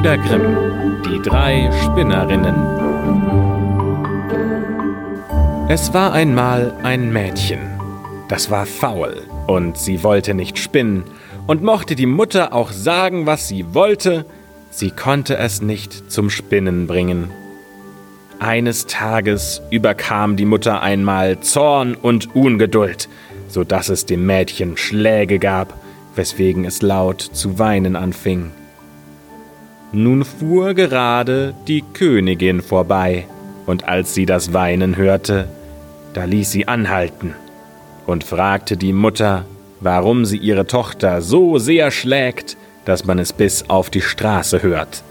Brüder Grimm, die drei Spinnerinnen. Es war einmal ein Mädchen, das war faul und sie wollte nicht spinnen, und mochte die Mutter auch sagen, was sie wollte, sie konnte es nicht zum Spinnen bringen. Eines Tages überkam die Mutter einmal Zorn und Ungeduld, so dass es dem Mädchen Schläge gab, weswegen es laut zu weinen anfing. Nun fuhr gerade die Königin vorbei, und als sie das Weinen hörte, da ließ sie anhalten und fragte die Mutter, warum sie ihre Tochter so sehr schlägt, dass man es bis auf die Straße hört.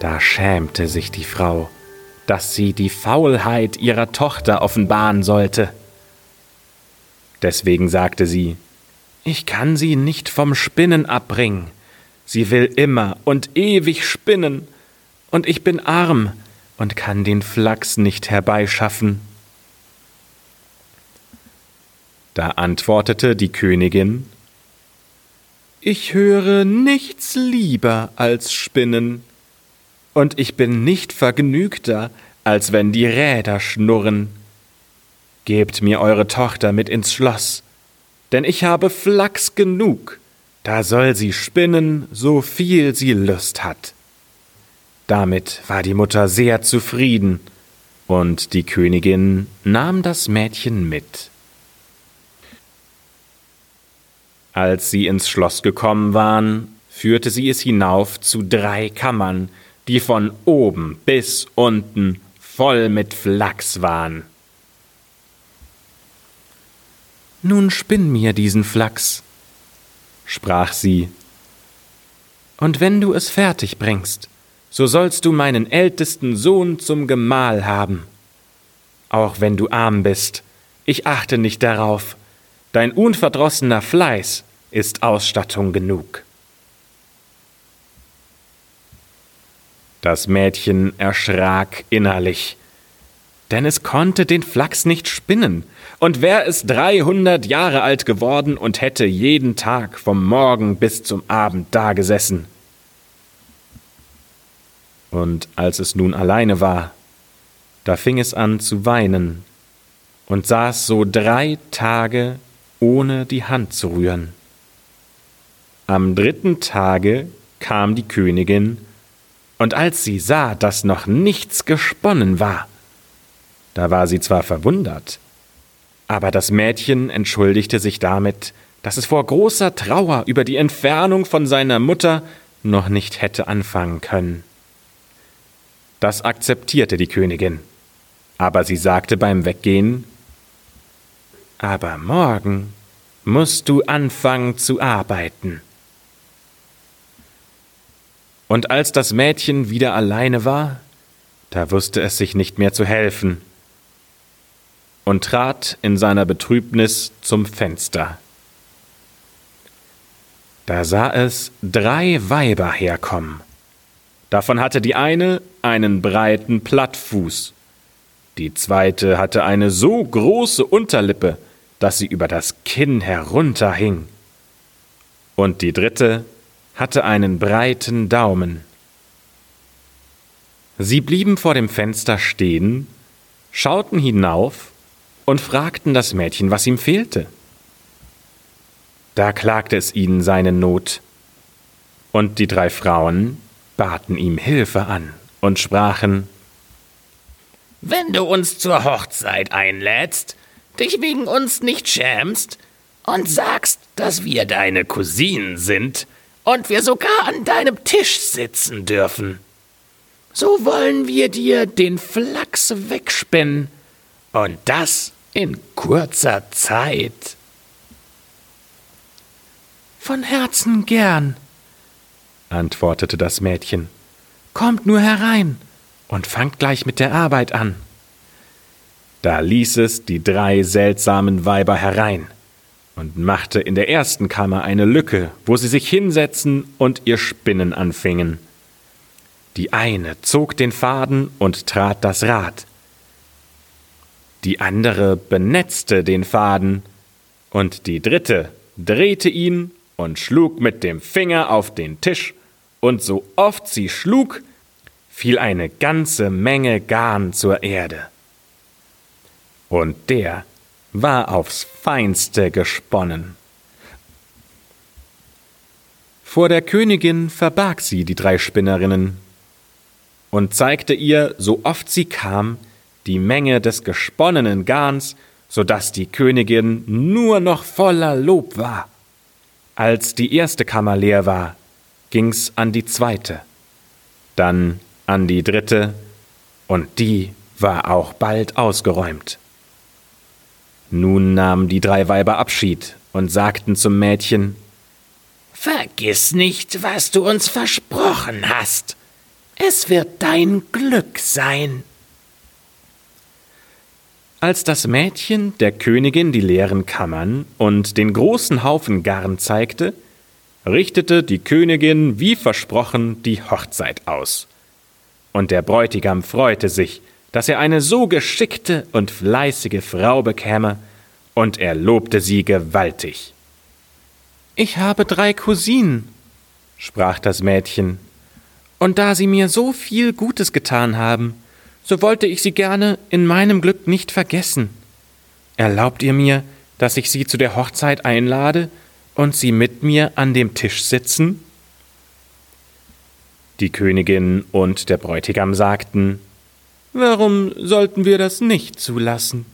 Da schämte sich die Frau, dass sie die Faulheit ihrer Tochter offenbaren sollte. Deswegen sagte sie, ich kann sie nicht vom Spinnen abbringen, Sie will immer und ewig spinnen, und ich bin arm und kann den Flachs nicht herbeischaffen. Da antwortete die Königin Ich höre nichts lieber als Spinnen, und ich bin nicht vergnügter, als wenn die Räder schnurren. Gebt mir eure Tochter mit ins Schloss, denn ich habe Flachs genug da soll sie spinnen, so viel sie Lust hat. Damit war die Mutter sehr zufrieden, und die Königin nahm das Mädchen mit. Als sie ins Schloss gekommen waren, führte sie es hinauf zu drei Kammern, die von oben bis unten voll mit Flachs waren. Nun spinn mir diesen Flachs, sprach sie, und wenn du es fertig bringst, so sollst du meinen ältesten Sohn zum Gemahl haben. Auch wenn du arm bist, ich achte nicht darauf, dein unverdrossener Fleiß ist Ausstattung genug. Das Mädchen erschrak innerlich, denn es konnte den Flachs nicht spinnen, und wär es dreihundert Jahre alt geworden und hätte jeden Tag vom Morgen bis zum Abend dagesessen. Und als es nun alleine war, da fing es an zu weinen und saß so drei Tage ohne die Hand zu rühren. Am dritten Tage kam die Königin, und als sie sah, dass noch nichts gesponnen war, da war sie zwar verwundert, aber das Mädchen entschuldigte sich damit, dass es vor großer Trauer über die Entfernung von seiner Mutter noch nicht hätte anfangen können. Das akzeptierte die Königin, aber sie sagte beim Weggehen Aber morgen musst du anfangen zu arbeiten. Und als das Mädchen wieder alleine war, da wusste es sich nicht mehr zu helfen, und trat in seiner Betrübnis zum Fenster. Da sah es drei Weiber herkommen. Davon hatte die eine einen breiten Plattfuß, die zweite hatte eine so große Unterlippe, dass sie über das Kinn herunterhing, und die dritte hatte einen breiten Daumen. Sie blieben vor dem Fenster stehen, schauten hinauf und fragten das Mädchen, was ihm fehlte. Da klagte es ihnen seine Not, und die drei Frauen baten ihm Hilfe an und sprachen Wenn du uns zur Hochzeit einlädst, dich wegen uns nicht schämst und sagst, dass wir deine Cousinen sind und wir sogar an deinem Tisch sitzen dürfen, so wollen wir dir den Flachs wegspinnen, und das in kurzer Zeit. Von Herzen gern, antwortete das Mädchen. Kommt nur herein und fangt gleich mit der Arbeit an. Da ließ es die drei seltsamen Weiber herein und machte in der ersten Kammer eine Lücke, wo sie sich hinsetzen und ihr Spinnen anfingen. Die eine zog den Faden und trat das Rad, die andere benetzte den Faden, und die dritte drehte ihn und schlug mit dem Finger auf den Tisch, und so oft sie schlug, fiel eine ganze Menge Garn zur Erde. Und der war aufs feinste gesponnen. Vor der Königin verbarg sie die drei Spinnerinnen und zeigte ihr, so oft sie kam, die Menge des gesponnenen Garns, so dass die Königin nur noch voller Lob war. Als die erste Kammer leer war, ging's an die zweite, dann an die dritte, und die war auch bald ausgeräumt. Nun nahmen die drei Weiber Abschied und sagten zum Mädchen Vergiss nicht, was du uns versprochen hast. Es wird dein Glück sein. Als das Mädchen der Königin die leeren Kammern und den großen Haufen Garn zeigte, richtete die Königin wie versprochen die Hochzeit aus. Und der Bräutigam freute sich, dass er eine so geschickte und fleißige Frau bekäme, und er lobte sie gewaltig. Ich habe drei Cousinen, sprach das Mädchen, und da sie mir so viel Gutes getan haben, so wollte ich sie gerne in meinem Glück nicht vergessen. Erlaubt ihr mir, dass ich sie zu der Hochzeit einlade und sie mit mir an dem Tisch sitzen? Die Königin und der Bräutigam sagten, Warum sollten wir das nicht zulassen?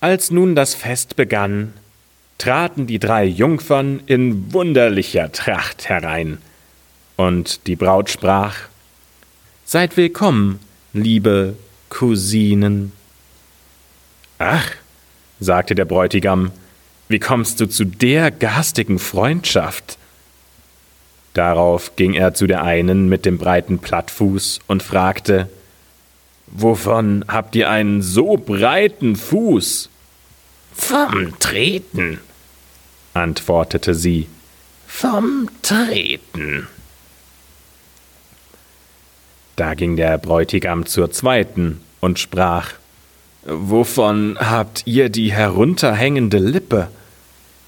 Als nun das Fest begann, traten die drei Jungfern in wunderlicher Tracht herein, und die Braut sprach Seid willkommen, liebe Cousinen. Ach, sagte der Bräutigam, wie kommst du zu der garstigen Freundschaft? Darauf ging er zu der einen mit dem breiten Plattfuß und fragte Wovon habt ihr einen so breiten Fuß? Vom Treten, antwortete sie. Vom Treten. Da ging der Bräutigam zur zweiten und sprach Wovon habt ihr die herunterhängende Lippe?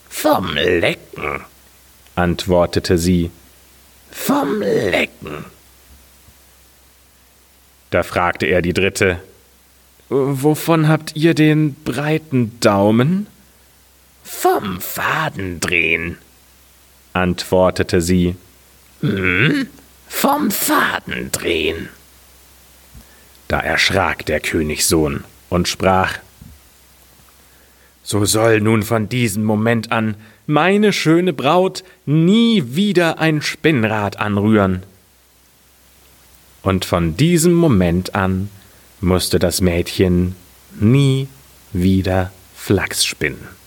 Vom Lecken, antwortete sie. Vom Lecken. Da fragte er die dritte Wovon habt ihr den breiten Daumen? Vom Fadendrehen, antwortete sie. Hm, vom Faden drehen. Da erschrak der Königssohn und sprach So soll nun von diesem Moment an meine schöne Braut nie wieder ein Spinnrad anrühren. Und von diesem Moment an musste das Mädchen nie wieder Flachs spinnen.